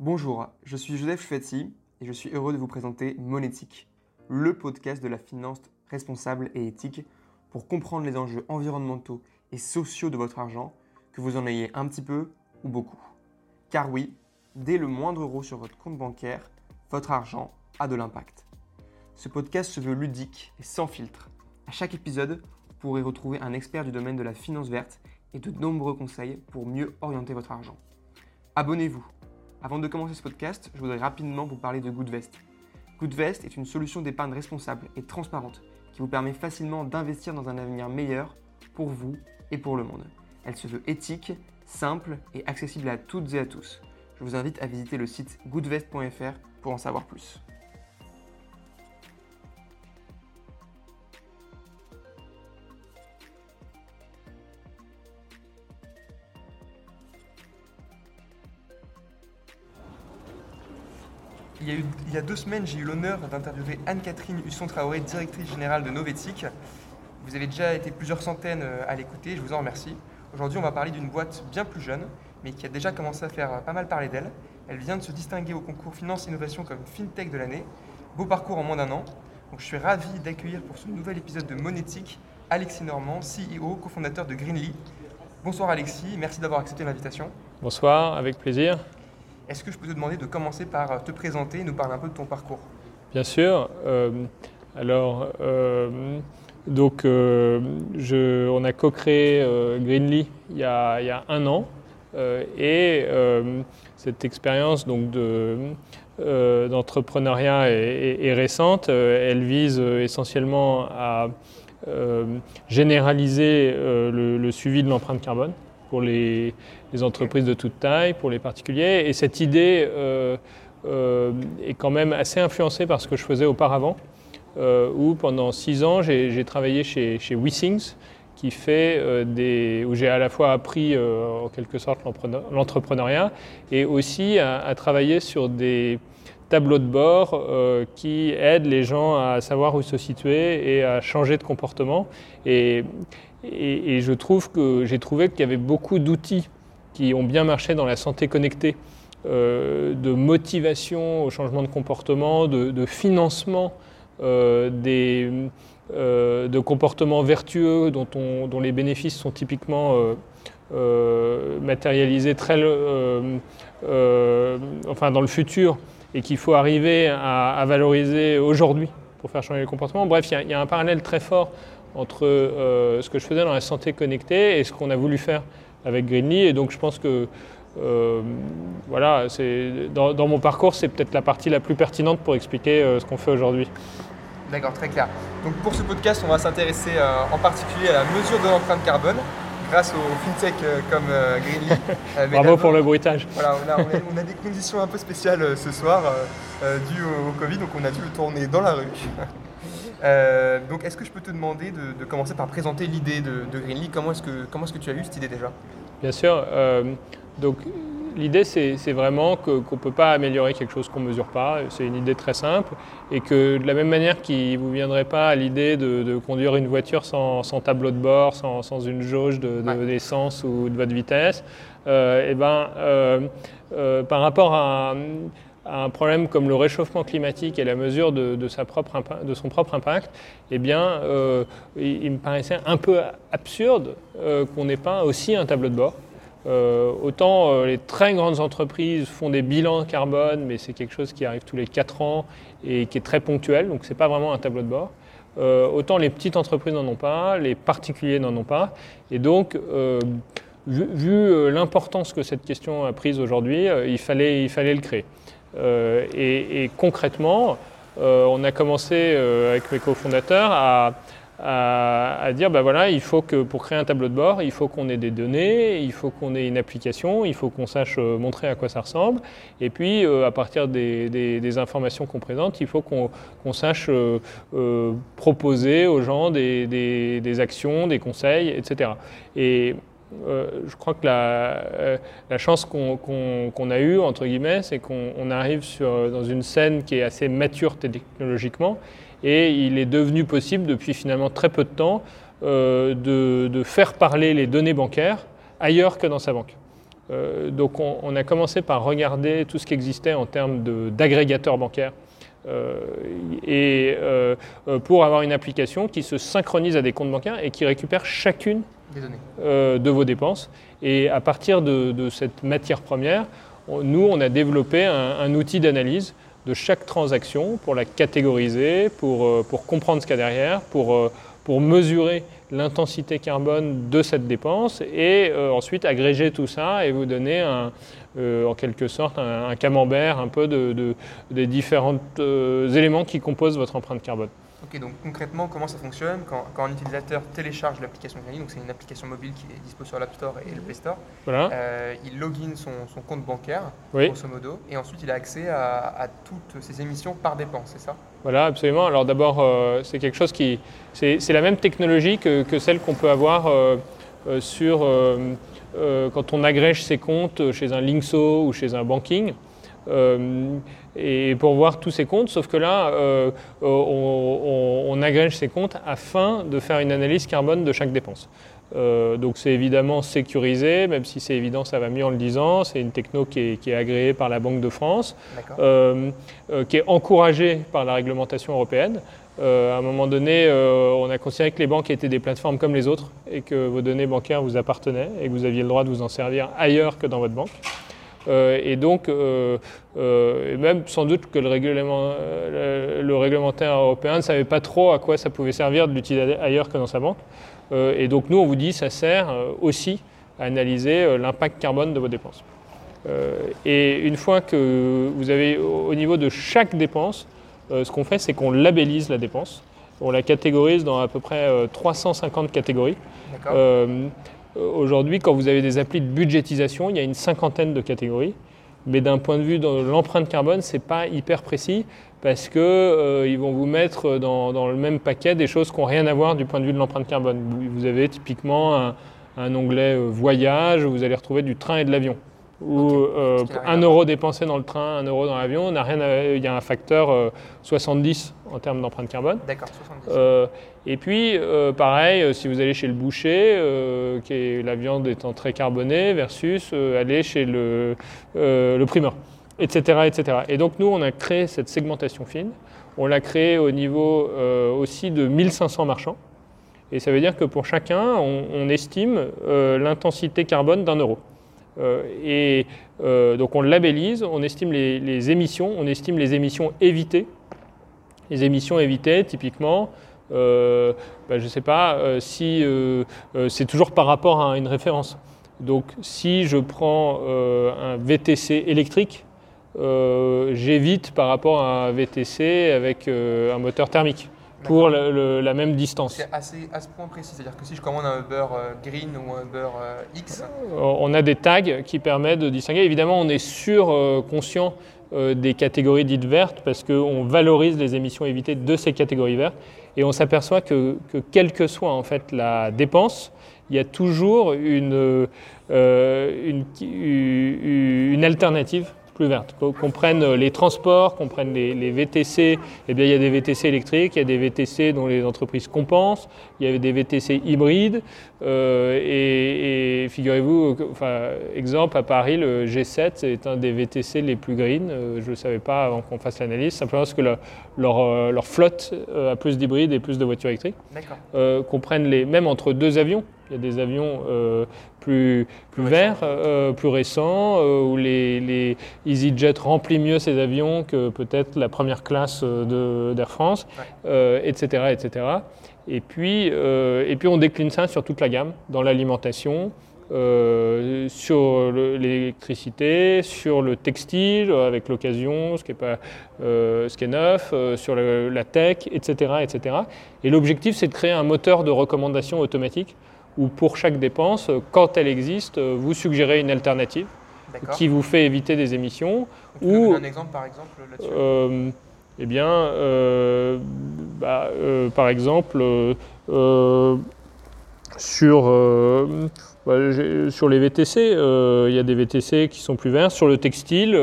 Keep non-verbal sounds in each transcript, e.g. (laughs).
Bonjour, je suis Joseph Chouetti et je suis heureux de vous présenter Monétique, le podcast de la finance responsable et éthique pour comprendre les enjeux environnementaux et sociaux de votre argent, que vous en ayez un petit peu ou beaucoup. Car oui, dès le moindre euro sur votre compte bancaire, votre argent a de l'impact. Ce podcast se veut ludique et sans filtre. À chaque épisode, vous pourrez retrouver un expert du domaine de la finance verte et de nombreux conseils pour mieux orienter votre argent. Abonnez-vous. Avant de commencer ce podcast, je voudrais rapidement vous parler de Goodvest. Goodvest est une solution d'épargne responsable et transparente qui vous permet facilement d'investir dans un avenir meilleur pour vous et pour le monde. Elle se veut éthique, simple et accessible à toutes et à tous. Je vous invite à visiter le site goodvest.fr pour en savoir plus. Il y, a deux semaines, j'ai eu l'honneur d'interviewer Anne-Catherine Husson-Traoré, directrice générale de Novetic. Vous avez déjà été plusieurs centaines euh, à l'écouter, je vous en remercie. Aujourd'hui, on va parler d'une boîte bien plus jeune, mais qui a déjà commencé à faire euh, pas mal parler d'elle. Elle vient de se distinguer au concours Finance Innovation comme FinTech de l'année. Beau parcours en moins d'un an. Donc, je suis ravi d'accueillir pour ce nouvel épisode de Monétique Alexis Normand, CEO, cofondateur de Greenly. Bonsoir Alexis, merci d'avoir accepté l'invitation. Bonsoir, avec plaisir. Est-ce que je peux te demander de commencer par euh, te présenter et nous parler un peu de ton parcours? Bien sûr. euh, alors, euh, donc, je- on a co-créé Greenly il y, a, il y a un an. et cette expérience donc de, d'entrepreneuriat est, récente. Elle vise essentiellement à généraliser le, le suivi de l'empreinte carbone pour les, les entreprises de toute taille, pour les particuliers. Et cette idée euh, euh, est quand même assez influencée par ce que je faisais auparavant, euh, où pendant six ans, j'ai travaillé chez, chez WeSings, qui fait des, où j'ai à la fois appris en quelque sorte l'entrepreneur- l'entrepreneuriat et aussi à, travailler sur des tableaux de bord qui aident les gens à savoir où se situer et à changer de comportement. Et, et- et je trouve que j'ai trouvé qu'il y avait beaucoup d'outils qui ont bien marché dans la santé connectée, euh, de motivation au changement de comportement, de, financement euh, des, euh, de comportements vertueux dont, on- dont les bénéfices sont typiquement matérialisés très, enfin dans le futur et qu'il faut arriver à, valoriser aujourd'hui pour faire changer les comportements. Bref, il y a- un parallèle très fort entre ce que je faisais dans la santé connectée et ce qu'on a voulu faire avec Greenly. Et donc je pense que euh, voilà, c'est dans, dans mon parcours, c'est peut-être la partie la plus pertinente pour expliquer euh, ce qu'on fait aujourd'hui. D'accord, très clair. Donc pour ce podcast, on va s'intéresser euh, en particulier à la mesure de l'empreinte carbone grâce aux fintech comme Greenly. (laughs) Bravo pour le bruitage. Voilà, on a, on a- (laughs) on a des conditions un peu spéciales ce soir dues au, au Covid, donc on a dû le tourner dans la rue. (laughs) Euh, donc est-ce que je peux te demander de, de commencer par présenter l'idée de, de Greenly Comment est-ce que, comment est-ce que tu as eu cette idée déjà? Bien sûr. euh, donc l'idée, c'est c'est vraiment que- qu'on ne peut pas améliorer quelque chose qu'on ne mesure pas. C'est une idée très simple. Et que de la même manière qu'il ne vous viendrait pas à l'idée de, de conduire une voiture sans, sans tableau de bord, sans, sans une jauge de- de- Ouais. d'essence ou de votre vitesse, euh, eh ben, euh, euh, par rapport à, à un problème comme le réchauffement climatique et la mesure de, son propre impact, eh bien, euh, il, me paraissait un peu absurde euh, qu'on n'ait pas aussi un tableau de bord. Euh, autant les très grandes entreprises font des bilans carbone, mais c'est quelque chose qui arrive tous les 4 ans et qui est très ponctuel, donc ce n'est pas vraiment un tableau de bord. Autant les petites entreprises n'en ont pas, les particuliers n'en ont pas. Et donc, vu, l'importance que cette question a prise aujourd'hui, il fallait le créer. Euh, et, concrètement, euh, on a commencé euh, avec mes cofondateurs à, dire, ben voilà, il faut que pour créer un tableau de bord, il faut qu'on ait des données, il faut qu'on ait une application, il faut qu'on sache montrer à quoi ça ressemble, et puis à partir des, informations qu'on présente, il faut qu'on sache proposer aux gens des, actions, des conseils, etc. Et euh, je crois que la, euh, chance qu'on a eue, entre guillemets, c'est qu'on on arrive dans une scène qui est assez mature technologiquement et il est devenu possible depuis finalement très peu de temps euh, de, de faire parler les données bancaires ailleurs que dans sa banque. donc on, a commencé par regarder tout ce qui existait en termes d'agrégateurs bancaires. et pour avoir une application qui se synchronise à des comptes bancaires et qui récupère chacune de vos dépenses. Et à partir de, cette matière première, nous, on a développé un outil d'analyse de chaque transaction pour la catégoriser, pour, euh, comprendre ce qu'il y a derrière, pour, euh, pour mesurer l'intensité carbone de cette dépense et euh, ensuite agréger tout ça et vous donner un, en quelque sorte un, camembert un peu de, des différents éléments qui composent votre empreinte carbone. Ok, donc concrètement, comment ça fonctionne quand, un utilisateur télécharge l'application Granny, donc c'est une application mobile qui est dispo sur l'App Store et le Play Store, euh, il login son, son compte bancaire, grosso modo, et ensuite il a accès à, toutes ses émissions par dépense, c'est ça? Voilà, absolument. Alors d'abord, euh, c'est quelque chose qui. C'est la même technologie que, que celle qu'on peut avoir euh, sur. quand on agrège ses comptes chez un Linkso ou chez un banking et pour voir tous ces comptes, sauf que là, euh, on, agrège ces comptes afin de faire une analyse carbone de chaque dépense. Euh, donc c'est évidemment sécurisé, même si c'est évident, ça va mieux en le disant. C'est une techno qui est, agréée par la Banque de France, euh, qui est encouragée par la réglementation européenne. à un moment donné, on a considéré que les banques étaient des plateformes comme les autres et que vos données bancaires vous appartenaient et que vous aviez le droit de vous en servir ailleurs que dans votre banque. Euh, et donc, euh, euh, même sans doute que le, règlement, le, réglementaire européen ne savait pas trop à quoi ça pouvait servir de l'utiliser ailleurs que dans sa banque. et donc, nous, on vous dit ça sert aussi à analyser l'impact carbone de vos dépenses. et une fois que vous avez au niveau de chaque dépense, ce qu'on fait, c'est qu'on labellise la dépense. On la catégorise dans à peu près 350 catégories. Euh, aujourd'hui, quand vous avez des applis de budgétisation, il y a une cinquantaine de catégories. Mais d'un point de vue de l'empreinte carbone, ce n'est pas hyper précis parce qu'ils euh, vont vous mettre dans, le même paquet des choses qui n'ont rien à voir du point de vue de l'empreinte carbone. Vous avez typiquement un, un onglet euh, voyage, où vous allez retrouver du train et de l'avion où euh, un euro dépensé dans le train, un euro dans l'avion, il y a un facteur 70 euh, en termes d'empreinte carbone. D'accord, 70. Euh, et puis, pareil, si vous allez chez le boucher, qui est, la viande étant très carbonée, versus aller chez le, le primeur, etc., etc. Et donc, nous, on a créé cette segmentation fine. On l'a créée au niveau aussi de 1500 marchands. Et ça veut dire que pour chacun, on, on estime l'intensité carbone d'un euro. Euh, et euh, donc on labellise, on estime les, émissions, on estime les émissions évitées. Les émissions évitées, typiquement, euh, bah, je ne sais pas si c'est toujours par rapport à une référence. Donc si je prends un VTC électrique, j'évite par rapport à un VTC avec un moteur thermique pour la même distance. C'est assez à ce point précis, c'est-à-dire que si je commande un Uber euh, Green ou un Uber euh, X. Euh, on a des tags qui permettent de distinguer. Évidemment, on est sûr, conscient des catégories dites vertes parce qu'on valorise les émissions évitées de ces catégories vertes et on s'aperçoit que, quelle que soit en fait la dépense, il y a toujours une, une, une alternative plus. Qu'on prenne les transports, qu'on prenne les, VTC, eh bien, il y a des VTC électriques, il y a des VTC dont les entreprises compensent, il y a des VTC hybrides. Euh, et, figurez-vous, enfin, exemple, à Paris, le G7 c'est un des VTC les plus green. Euh, je ne le savais pas avant qu'on fasse l'analyse, simplement parce que leur, euh, leur, flotte a plus d'hybrides et plus de voitures électriques. qu'on prenne les, même entre deux avions, il y a des avions plus, plus verts, euh, plus récents, euh, où les, les, EasyJet remplissent mieux ces avions que peut-être la première classe d'Air France, etc., etc. Et puis, et puis on décline ça sur toute la gamme, dans l'alimentation, sur l'électricité, sur le textile avec l'occasion, ce qui est pas, ce qui est neuf, sur la tech, etc., etc. Et l'objectif, c'est de créer un moteur de recommandation automatique où pour chaque dépense, quand elle existe, vous suggérez une alternative qui vous fait éviter des émissions. ou un exemple par exemple là-dessus euh, Eh bien, euh, bah, euh, par exemple, sur, bah, sur les VTC, il y a des VTC qui sont plus verts. Sur le textile,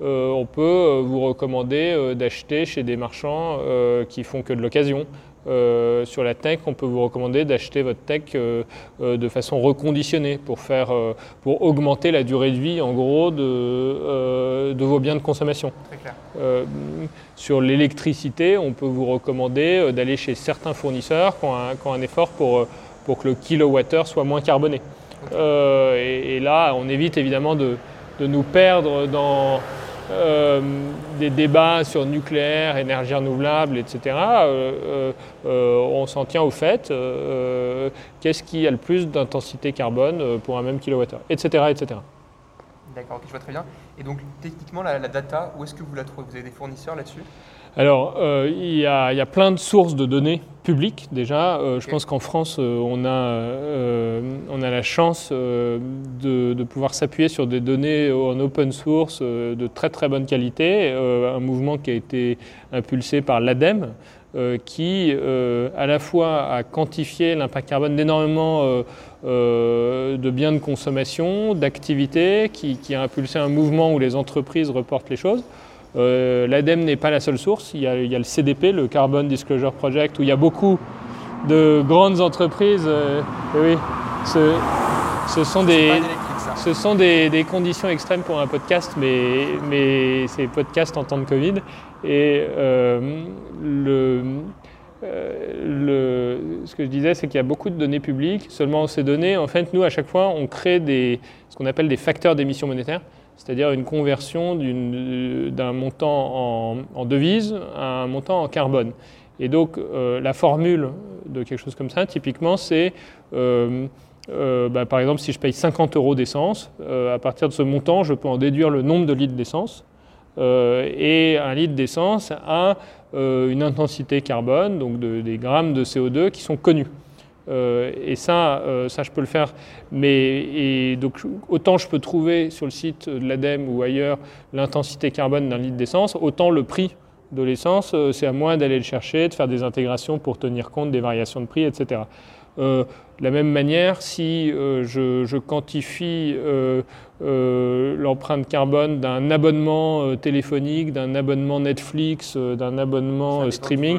on peut vous recommander d'acheter chez des marchands qui font que de l'occasion. Euh, sur la tech, on peut vous recommander d'acheter votre tech euh, euh, de façon reconditionnée pour, faire, pour augmenter la durée de vie en gros de, de vos biens de consommation. sur l'électricité, on peut vous recommander d'aller chez certains fournisseurs qui ont un, qui ont un effort pour, pour que le kilowattheure soit moins carboné. Et, et, là, on évite évidemment de, de nous perdre dans euh, des débats sur nucléaire, énergie renouvelable, etc. Euh, euh, on s'en tient au fait. Qu'est-ce qui a le plus d'intensité carbone pour un même kilowattheure, etc. etc. D'accord, je vois très bien. Et donc, techniquement, la, data, où est-ce que vous la trouvez? Vous avez des fournisseurs là-dessus? Alors, il y, a plein de sources de données publiques déjà. Je pense qu'en France, on, a, on a la chance de, pouvoir s'appuyer sur des données en open source de très très bonne qualité. un mouvement qui a été impulsé par l'ADEME, qui à la fois a quantifié l'impact carbone d'énormément de biens de consommation, d'activités, qui, qui, a impulsé un mouvement où les entreprises reportent les choses. Euh, L'ADEME n'est pas la seule source, il y, a, le CDP, le Carbon Disclosure Project, où il y a beaucoup de grandes entreprises. Euh, oui, ce, sont des, ce sont des, conditions extrêmes pour un podcast, mais, mais c'est podcast en temps de Covid. Et euh, le, le, ce que je disais, c'est qu'il y a beaucoup de données publiques. Seulement ces données, en fait, nous, à chaque fois, on crée des, ce qu'on appelle des facteurs d'émission monétaire c'est-à-dire une conversion d'un montant en, devise à un montant en carbone. Et donc euh, la formule de quelque chose comme ça, typiquement, c'est euh, euh, bah, par exemple si je paye 50 euros d'essence, à partir de ce montant, je peux en déduire le nombre de litres d'essence. et un litre d'essence a une intensité carbone, donc des grammes de CO2 qui sont connus. Euh, et ça, euh, ça, je peux le faire. Mais et donc, autant je peux trouver sur le site de l'ADEME ou ailleurs l'intensité carbone d'un litre d'essence, autant le prix de l'essence, euh, c'est à moi d'aller le chercher, de faire des intégrations pour tenir compte des variations de prix, etc. de la même manière, si je, je, quantifie l'empreinte carbone d'un abonnement téléphonique, d'un abonnement Netflix, d'un abonnement streaming,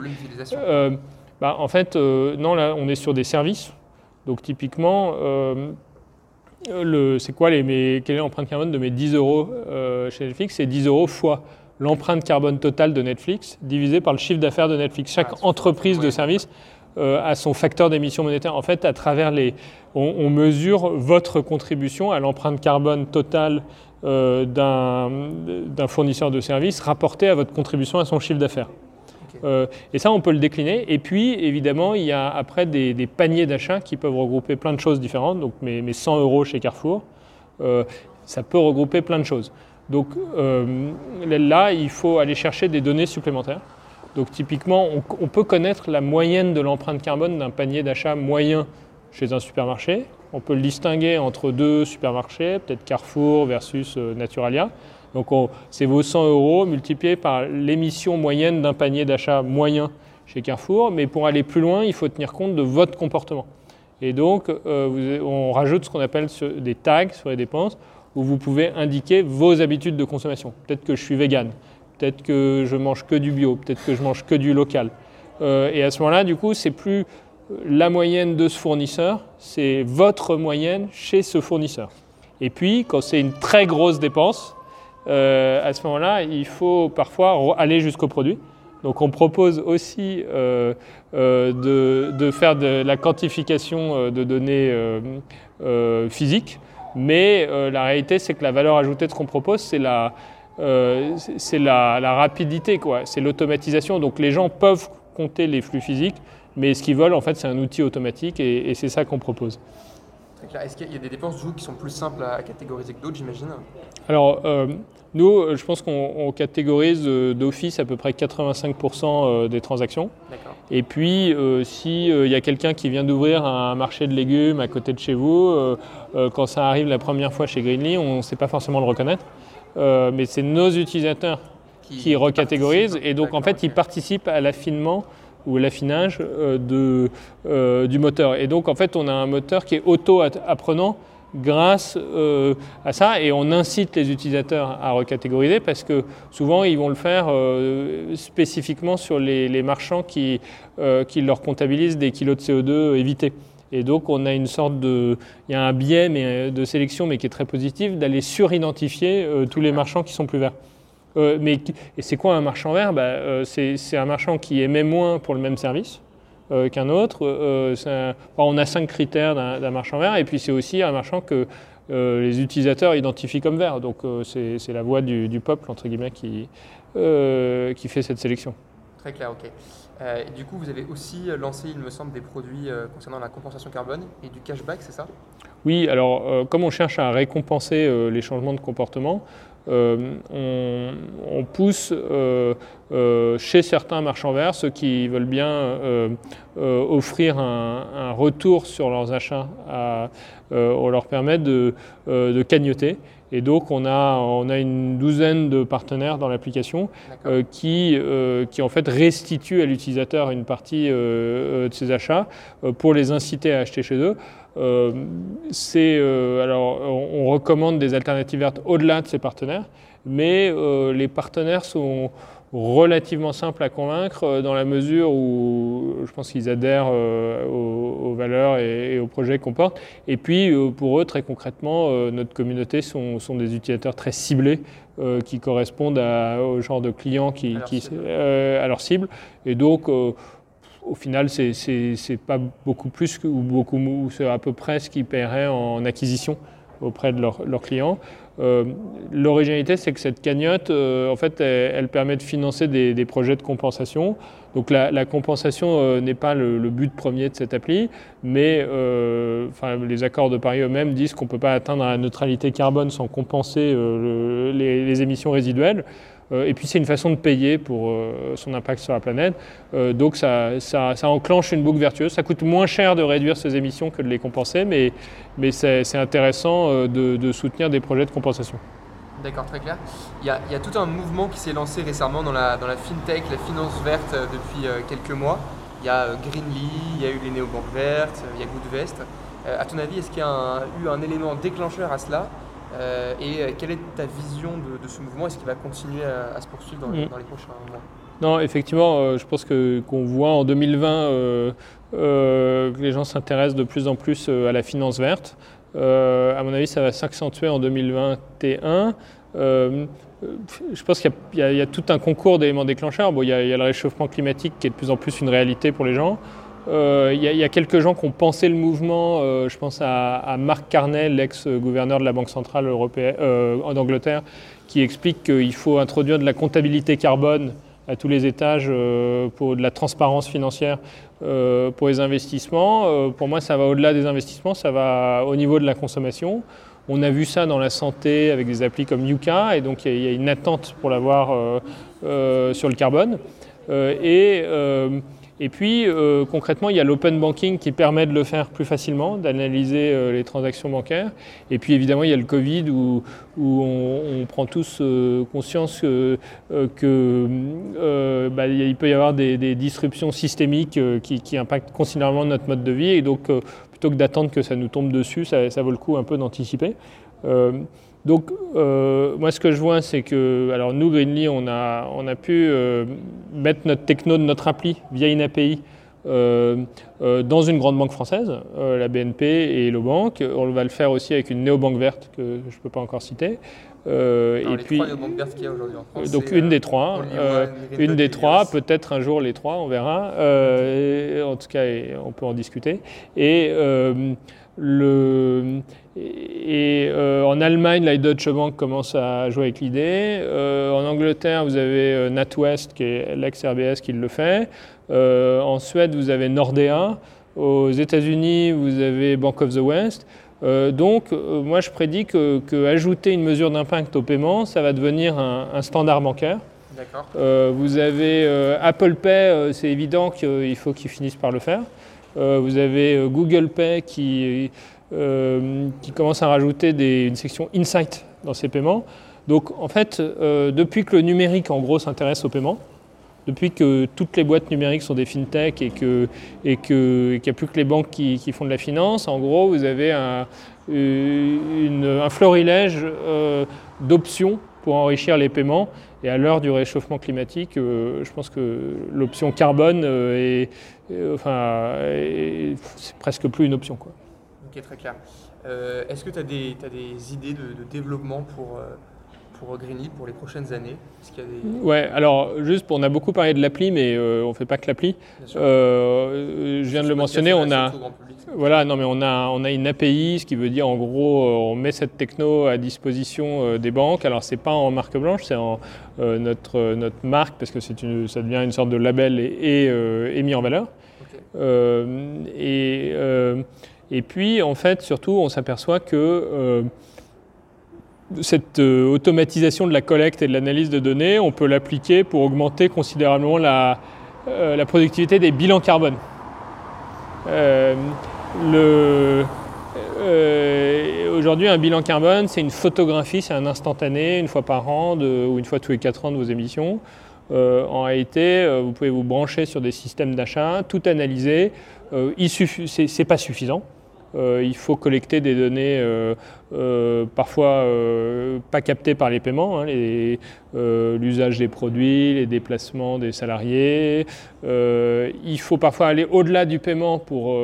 bah, en fait, euh, non, là, on est sur des services. Donc, typiquement, euh, c'est quoi les, quelle est l'empreinte carbone de mes 10 euros euh, chez Netflix? C'est 10 euros fois l'empreinte carbone totale de Netflix divisé par le chiffre d'affaires de Netflix. Chaque ah, entreprise de service a son facteur d'émission monétaire. En fait, à travers les, on, mesure votre contribution à l'empreinte carbone totale d'un fournisseur de services rapporté à votre contribution à son chiffre d'affaires. Euh, et ça, on peut le décliner. Et puis, évidemment, il y a après des, paniers d'achat qui peuvent regrouper plein de choses différentes. Donc, mes, 100 euros chez Carrefour, euh, ça peut regrouper plein de choses. Donc, euh, là, il faut aller chercher des données supplémentaires. Donc, typiquement, on, peut connaître la moyenne de l'empreinte carbone d'un panier d'achat moyen chez un supermarché. On peut le distinguer entre deux supermarchés, peut-être Carrefour versus Naturalia. Donc c'est vos 100 euros multipliés par l'émission moyenne d'un panier d'achat moyen chez Carrefour. Mais pour aller plus loin, il faut tenir compte de votre comportement. Et donc euh, on rajoute ce qu'on appelle des tags sur les dépenses où vous pouvez indiquer vos habitudes de consommation. Peut-être que je suis vegan, peut-être que je mange que du bio, peut-être que je mange que du local. Euh, et à ce moment-là, du coup, c'est plus la moyenne de ce fournisseur, c'est votre moyenne chez ce fournisseur. Et puis, quand c'est une très grosse dépense, euh, à ce moment-là, il faut parfois aller jusqu'au produit. Donc on propose aussi euh, euh, de, faire de la quantification de données physiques, mais la réalité c'est que la valeur ajoutée de ce qu'on propose, c'est la, la, rapidité, c'est l'automatisation. Donc les gens peuvent compter les flux physiques, mais ce qu'ils veulent en fait c'est un outil automatique et, et c'est ça qu'on propose. Est-ce qu'il y a des dépenses qui sont plus simples à catégoriser que d'autres, j'imagine? Alors, nous, je pense qu'on catégorise euh, d'office à peu près 85% euh, des transactions. Et puis, s'il y a quelqu'un qui vient d'ouvrir un marché de légumes à côté de chez vous, quand ça arrive la première fois chez Greenly, on ne sait pas forcément le reconnaître. mais c'est nos utilisateurs qui, recatégorisent. Et donc, en fait, ils participent à l'affinement ou l'affinage euh, euh, du moteur. Et donc en fait on a un moteur qui est auto-apprenant grâce euh, à ça et on incite les utilisateurs à recatégoriser parce que souvent ils vont le faire euh, spécifiquement sur les, marchands qui, euh, qui, leur comptabilisent des kilos de CO2 évités. Et donc on a une sorte de, il y a un biais mais, de sélection mais qui est très positif d'aller suridentifier tous les marchands qui sont plus verts. mais et c'est quoi un marchand vert? Bah, C'est un marchand qui émet moins pour le même service euh, qu'un autre. Euh, on a cinq critères d'un marchand vert et puis c'est aussi un marchand que euh, les utilisateurs identifient comme vert. Donc c'est la voix du, peuple, entre guillemets, qui, qui fait cette sélection. Très clair, ok. du coup, vous avez aussi lancé, il me semble, des produits concernant la compensation carbone et du cashback, c'est ça? Oui, alors comme on cherche à récompenser les changements de comportement, on, on, pousse euh, chez certains marchands verts, ceux qui veulent bien euh, euh, offrir un, retour sur leurs achats, on leur permet de, cagnoter. Et donc on a, on a une douzaine de partenaires dans l'application qui, qui en fait restituent à l'utilisateur une partie de ses achats pour les inciter à acheter chez eux. C'est, alors, on recommande des alternatives vertes au-delà de ces partenaires, mais les partenaires sont, relativement simple à convaincre euh, dans la mesure où je pense qu'ils adhèrent euh, aux, valeurs et, aux projets qu'on porte. Et puis euh, pour eux, très concrètement, notre communauté sont, sont des utilisateurs très ciblés qui correspondent au genre de clients qui, à, leur qui, à leur cible. Et donc, au final, c'est pas beaucoup plus ou beaucoup, c'est à peu près ce qu'ils paieraient en acquisition auprès de leurs clients. Euh, l'originalité, c'est que cette cagnotte, euh, en fait, elle, permet de financer des, projets de compensation. Donc la, compensation euh, n'est pas le, but premier de cette appli, mais les accords de Paris eux-mêmes disent qu'on ne peut pas atteindre la neutralité carbone sans compenser les, émissions résiduelles. Euh, et puis c'est une façon de payer pour euh, son impact sur la planète. Euh, donc ça, enclenche une boucle vertueuse. Ça coûte moins cher de réduire ses émissions que de les compenser, mais, mais c'est intéressant de, soutenir des projets de compensation. D'accord, très clair. Il y, a, tout un mouvement qui s'est lancé récemment dans la, dans la fintech, la finance verte depuis quelques mois. Il y a Greenly, il y a eu les néobanques vertes, il y a Goodvest. à ton avis, est-ce qu'il y a eu un élément déclencheur à cela? Euh, et euh, quelle est ta vision de, ce mouvement? Est-ce qu'il va continuer à, se poursuivre dans, mm. dans, les prochains mois? Non, effectivement, euh, je pense que, qu'on voit en 2020 que les gens s'intéressent de plus en plus à la finance verte. à mon avis, ça va s'accentuer en 2021. je pense qu'il y, a, tout un concours d'éléments déclencheurs. Bon, il, y a, il y a le réchauffement climatique qui est de plus en plus une réalité pour les gens. Euh, il y, a quelques gens qui ont pensé le mouvement. Euh, je pense à, Marc Carnel, l'ex-gouverneur de la Banque centrale européenne euh, en Angleterre, qui explique qu'il faut introduire de la comptabilité carbone à tous les étages pour de la transparence financière pour les investissements. pour moi, ça va au-delà des investissements, ça va au niveau de la consommation. On a vu ça dans la santé avec des applis comme Yuka, et donc il y, a une attente pour l'avoir sur le carbone. et et puis, euh, concrètement, il y a l'open banking qui permet de le faire plus facilement, d'analyser euh, les transactions bancaires. Et puis, évidemment, il y a le Covid où, on, prend tous euh, conscience qu'il bah, peut y avoir des, disruptions systémiques qui, impactent considérablement notre mode de vie. Et donc, plutôt que d'attendre que ça nous tombe dessus, ça, vaut le coup un peu d'anticiper. Donc, euh, moi, ce que je vois, c'est que, alors nous, Greenly, on a, on a pu euh, mettre notre techno de notre appli via une API euh, dans une grande banque française, la BNP et Hello Bank. On va le faire aussi avec une néobanque verte que je ne peux pas encore citer. Et les puis, trois qu'il y a aujourd'hui en France. Donc une des trois, une des trois, peut-être un jour les trois, on verra. en tout cas, on peut en discuter. Et le, et euh, en Allemagne, la Deutsche Bank commence à jouer avec l'idée. Euh, en Angleterre, vous avez euh, NatWest, qui est l'ex-RBS, qui le fait. en Suède, vous avez Nordea. Aux États-Unis, vous avez Bank of the West. Donc, moi, je prédis que, ajouter une mesure d'impact au paiement, ça va devenir un, standard bancaire. vous avez Apple Pay, c'est évident qu'il faut qu'ils finissent par le faire. vous avez Google Pay qui euh, qui commence à rajouter une section Insight dans ses paiements. Donc en fait, euh, depuis que le numérique en gros s'intéresse au paiement, depuis que toutes les boîtes numériques sont des fintech et qu'il et que, n'y a plus que les banques qui, font de la finance, en gros, vous avez un florilège d'options pour enrichir les paiements. Et à l'heure du réchauffement climatique, je pense que l'option carbone est, enfin, c'est presque plus une option. Quoi. Ok, très clair. Est-ce que tu as, des idées de développement pour pour Greenly pour les prochaines années Ouais, alors juste, on a beaucoup parlé de l'appli, mais euh, on ne fait pas que l'appli. Euh, je viens de le mentionner, on a, voilà, non, mais on a, on a une API, ce qui veut dire en gros, euh, on met cette techno à disposition des banques. Alors c'est pas en marque blanche, c'est en notre, notre marque parce que une, ça devient une sorte de label et, et, mis en valeur. et, et puis en fait, surtout, on s'aperçoit que cette euh, automatisation de la collecte et de l'analyse de données, on peut l'appliquer pour augmenter considérablement la, euh, productivité des bilans carbone. Euh, aujourd'hui, un bilan carbone, c'est une photographie, c'est un instantané, une fois par an ou une fois tous les quatre ans de vos émissions. en réalité, vous pouvez vous brancher sur des systèmes d'achat, tout analyser. Ce n'est pas suffisant. Il faut collecter des données euh, parfois pas captées par les paiements, hein, l'usage des produits, les déplacements des salariés. il faut parfois aller au-delà du paiement pour,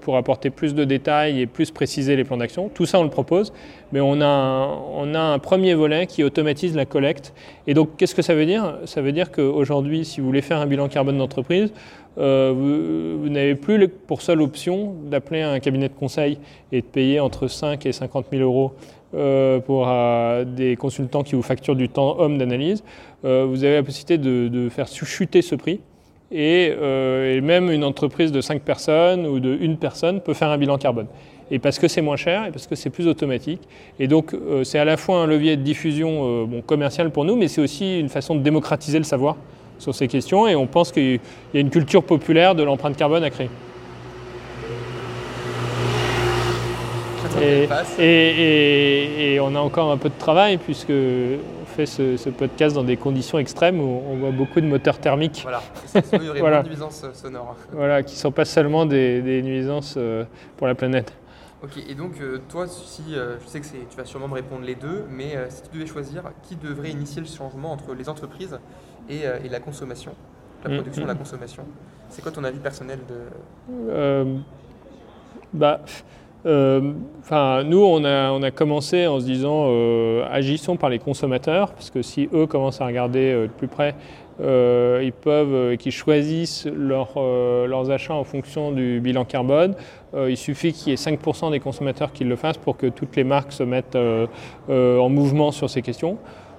pour apporter plus de détails et plus préciser les plans d'action. Tout ça, on le propose, mais on a, un, on a un premier volet qui automatise la collecte. Et donc, qu'est-ce que ça veut dire? Ça veut dire qu'aujourd'hui, si vous voulez faire un bilan carbone d'entreprise, euh, vous, n'avez plus pour seule option d'appeler un cabinet de conseil et de payer entre 5 et 50 000 euros euh, pour euh, des consultants qui vous facturent du temps homme d'analyse. vous avez la possibilité de, faire chuter ce prix. Et, même une entreprise de 5 personnes ou de 1 personne peut faire un bilan carbone. Et parce que c'est moins cher et parce que c'est plus automatique. Et donc c'est à la fois un levier de diffusion bon, commercial pour nous, mais c'est aussi une façon de démocratiser le savoir sur ces questions et on pense qu'il y a une culture populaire de l'empreinte carbone à créer. Et, on a encore un peu de travail puisque on fait ce, podcast dans des conditions extrêmes où on voit beaucoup de moteurs thermiques. Voilà, il y aurait (laughs) voilà. de nuisances sonores. (laughs) Voilà, qui ne sont pas seulement des, nuisances euh, pour la planète. Ok, et donc euh, toi, si, euh, je sais que tu vas sûrement me répondre les deux, mais si tu devais choisir, qui devrait initier le changement entre les entreprises euh, et, la consommation, la mm, production et la mm. consommation? C'est quoi ton avis personnel de... Euh, bah, euh, nous, on a, on a, commencé en se disant agissons par les consommateurs, parce que si eux commencent à regarder de plus près, ils peuvent, qu'ils choisissent leur, leurs achats en fonction du bilan carbone. il suffit qu'il y ait 5% des consommateurs qui le fassent pour que toutes les marques se mettent en mouvement sur ces questions.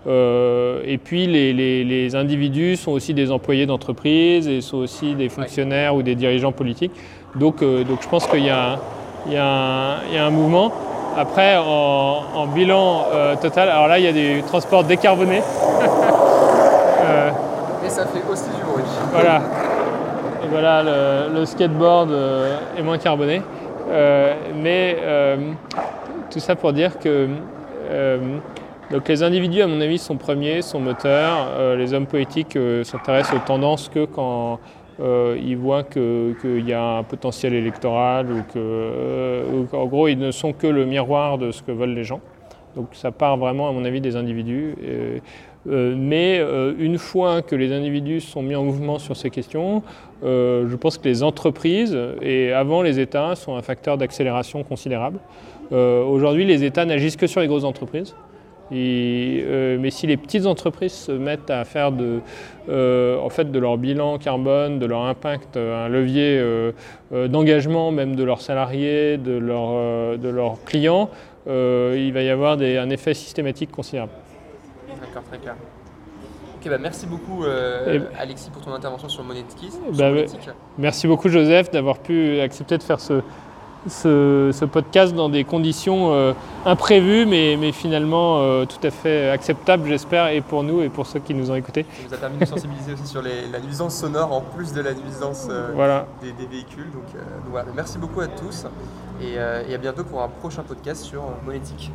Euh, et puis les, individus sont aussi des employés d'entreprise et sont aussi des fonctionnaires ou des dirigeants politiques. Donc, euh, donc je pense qu'il y, a un mouvement. Après, en, bilan euh, total, alors là, il y a des transports décarbonés. (laughs) et ça fait aussi du bruit. Voilà. Et voilà, le, skateboard est moins carboné. mais tout ça pour dire que donc les individus, à mon avis, sont premiers, sont moteurs. Euh, les hommes politiques euh, s'intéressent aux tendances que quand euh, ils voient qu'il y a un potentiel électoral ou qu'en gros, ils ne sont que le miroir de ce que veulent les gens. Donc ça part vraiment, à mon avis, des individus. mais une fois que les individus sont mis en mouvement sur ces questions, je pense que les entreprises et avant les États sont un facteur d'accélération considérable. Aujourd'hui, les États n'agissent que sur les grosses entreprises. Euh, mais si les petites entreprises se mettent à faire de, euh, en fait, de leur bilan carbone, de leur impact, un levier euh, d'engagement même de leurs salariés, de, leur, de leurs clients, il va y avoir des, un effet systématique considérable. D'accord, très clair. Ok, bah merci beaucoup Alexis pour ton intervention sur Monetkis. Bah, merci beaucoup Joseph d'avoir pu accepter de faire ce, ce, podcast dans des conditions euh, imprévues, mais, mais finalement euh, tout à fait acceptables, j'espère, et pour nous et pour ceux qui nous ont écoutés. Ça nous a permis de sensibiliser aussi sur la nuisance sonore en plus de la nuisance euh, des, véhicules. Donc, voilà. merci beaucoup à tous et, et, à bientôt pour un prochain podcast sur Monétique.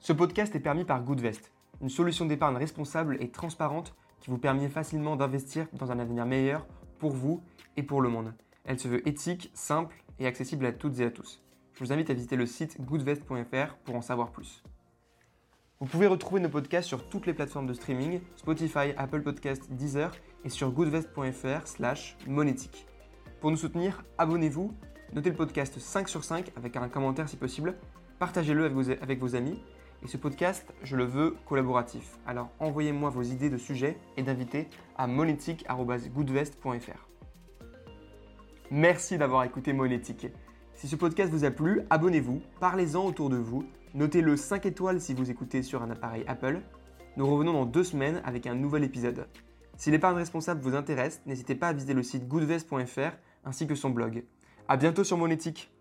Ce podcast est permis par Goodvest, une solution d'épargne responsable et transparente qui vous permet facilement d'investir dans un avenir meilleur pour vous et pour le monde. Elle se veut éthique, simple accessible à toutes et à tous. je vous invite à visiter le site goodvest.fr pour en savoir plus. Vous pouvez retrouver nos podcasts sur toutes les plateformes de streaming, Spotify, Apple Podcasts, Deezer et sur goodvest.fr slash monétique. Pour nous soutenir, abonnez-vous, notez le podcast 5 sur 5 avec un commentaire si possible, partagez-le avec vos, avec vos amis et ce podcast, je le veux collaboratif. Alors envoyez-moi vos idées de sujets et d'invités à monétique.goodvest.fr. Merci d'avoir écouté Monétique. Si ce podcast vous a plu, abonnez-vous, parlez-en autour de vous, notez-le 5 étoiles si vous écoutez sur un appareil Apple. Nous revenons dans deux semaines avec un nouvel épisode. Si l'épargne responsable vous intéresse, n'hésitez pas à visiter le site goodvest.fr ainsi que son blog. A bientôt sur Monétique